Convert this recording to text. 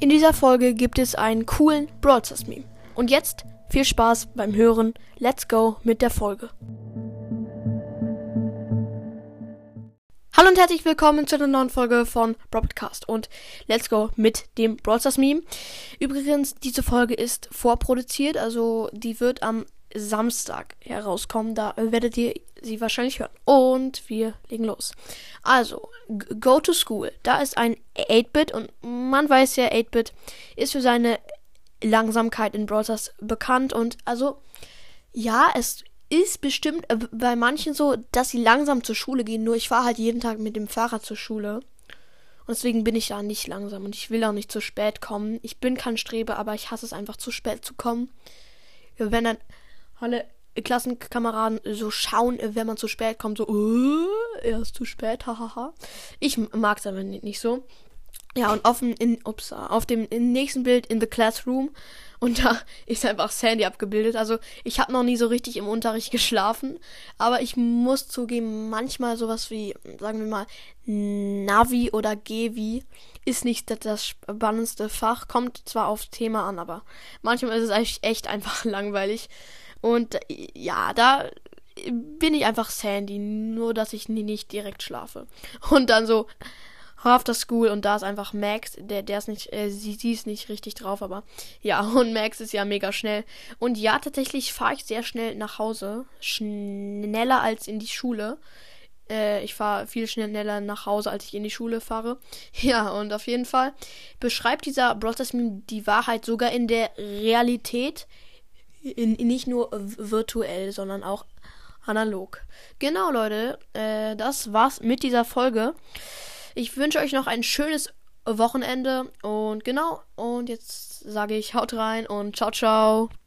In dieser Folge gibt es einen coolen Brawl Meme. Und jetzt viel Spaß beim Hören. Let's go mit der Folge. Hallo und herzlich willkommen zu einer neuen Folge von Broadcast und Let's Go mit dem Brawl Stars Meme. Übrigens, diese Folge ist vorproduziert, also die wird am Samstag herauskommen. Da werdet ihr sie wahrscheinlich hören. Und wir legen los. Also, Go to School. Da ist ein 8-Bit und man weiß ja, 8-Bit ist für seine Langsamkeit in Browsers bekannt. Und also, ja, es ist bestimmt äh, bei manchen so, dass sie langsam zur Schule gehen. Nur ich fahre halt jeden Tag mit dem Fahrrad zur Schule. Und deswegen bin ich da nicht langsam und ich will auch nicht zu spät kommen. Ich bin kein Streber, aber ich hasse es einfach zu spät zu kommen. Wenn dann alle Klassenkameraden so schauen, wenn man zu spät kommt, so, uh, er ist zu spät, hahaha. ich mag es aber nicht so. Ja, und auf, in, ups, auf dem nächsten Bild in the Classroom und da ist einfach Sandy abgebildet. Also ich habe noch nie so richtig im Unterricht geschlafen, aber ich muss zugeben, manchmal sowas wie, sagen wir mal, Navi oder Gevi ist nicht das spannendste Fach. Kommt zwar aufs Thema an, aber manchmal ist es eigentlich echt einfach langweilig. Und ja, da bin ich einfach Sandy, nur dass ich nicht direkt schlafe. Und dann so After School und da ist einfach Max, der, der ist nicht, äh, sie, sie ist nicht richtig drauf, aber ja, und Max ist ja mega schnell. Und ja, tatsächlich fahre ich sehr schnell nach Hause, schneller als in die Schule. Äh, ich fahre viel schneller nach Hause, als ich in die Schule fahre. Ja, und auf jeden Fall beschreibt dieser Brothers die Wahrheit sogar in der Realität nicht nur virtuell, sondern auch analog. Genau, Leute, äh, das war's mit dieser Folge. Ich wünsche euch noch ein schönes Wochenende und genau, und jetzt sage ich haut rein und ciao, ciao.